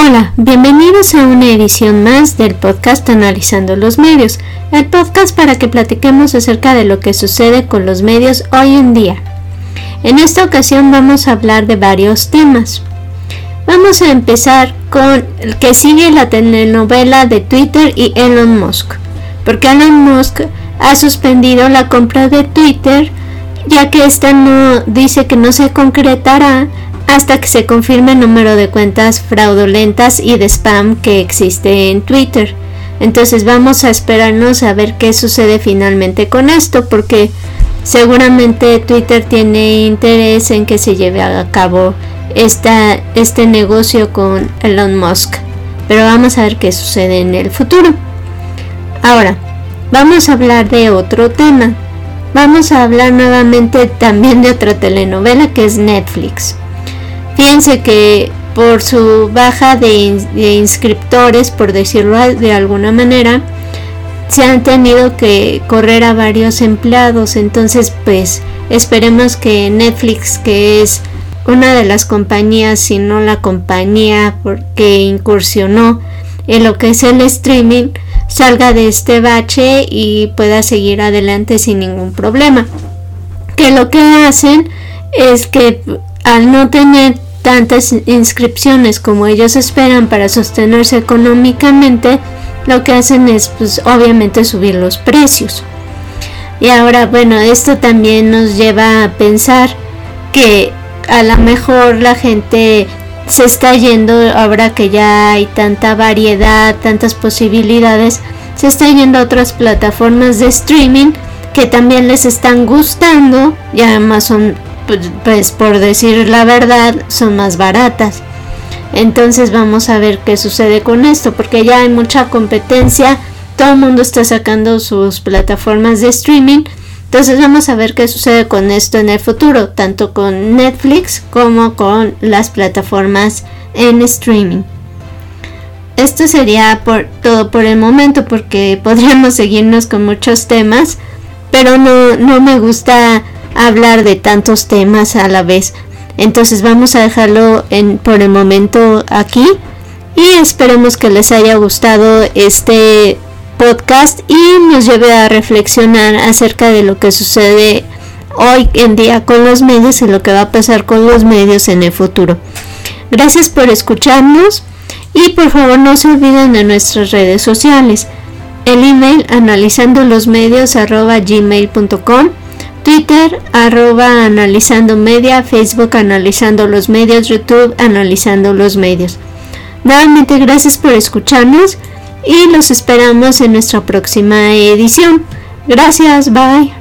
Hola, bienvenidos a una edición más del podcast Analizando los Medios, el podcast para que platiquemos acerca de lo que sucede con los medios hoy en día. En esta ocasión vamos a hablar de varios temas. Vamos a empezar con el que sigue la telenovela de Twitter y Elon Musk, porque Elon Musk ha suspendido la compra de Twitter ya que esta no dice que no se concretará hasta que se confirme el número de cuentas fraudulentas y de spam que existe en Twitter. Entonces vamos a esperarnos a ver qué sucede finalmente con esto porque seguramente Twitter tiene interés en que se lleve a cabo esta, este negocio con Elon Musk. Pero vamos a ver qué sucede en el futuro. Ahora, vamos a hablar de otro tema. Vamos a hablar nuevamente también de otra telenovela que es Netflix. Fíjense que por su baja de, inscriptores, por decirlo de alguna manera, se han tenido que correr a varios empleados. Entonces, pues esperemos que Netflix, que es una de las compañías, si no la compañía que incursionó en lo que es el streaming, salga de este bache y pueda seguir adelante sin ningún problema. Que lo que hacen es que al no tener tantas inscripciones como ellos esperan para sostenerse económicamente, lo que hacen es pues obviamente subir los precios. Y ahora bueno, esto también nos lleva a pensar que a lo mejor la gente se está yendo ahora que ya hay tanta variedad, tantas posibilidades, se está yendo a otras plataformas de streaming que también les están gustando y además son pues, pues, por decir la verdad, son más baratas. Entonces vamos a ver qué sucede con esto, porque ya hay mucha competencia, todo el mundo está sacando sus plataformas de streaming. Entonces vamos a ver qué sucede con esto en el futuro, tanto con Netflix como con las plataformas en streaming. Esto sería por todo por el momento porque podríamos seguirnos con muchos temas, pero no, no me gusta hablar de tantos temas a la vez. Entonces vamos a dejarlo en, por el momento aquí y esperemos que les haya gustado este podcast y nos lleve a reflexionar acerca de lo que sucede hoy en día con los medios y lo que va a pasar con los medios en el futuro. Gracias por escucharnos y por favor no se olviden de nuestras redes sociales. El email analizando los medios gmail.com Twitter, arroba analizando media, Facebook analizando los medios, YouTube analizando los medios. Nuevamente gracias por escucharnos y los esperamos en nuestra próxima edición. Gracias, bye.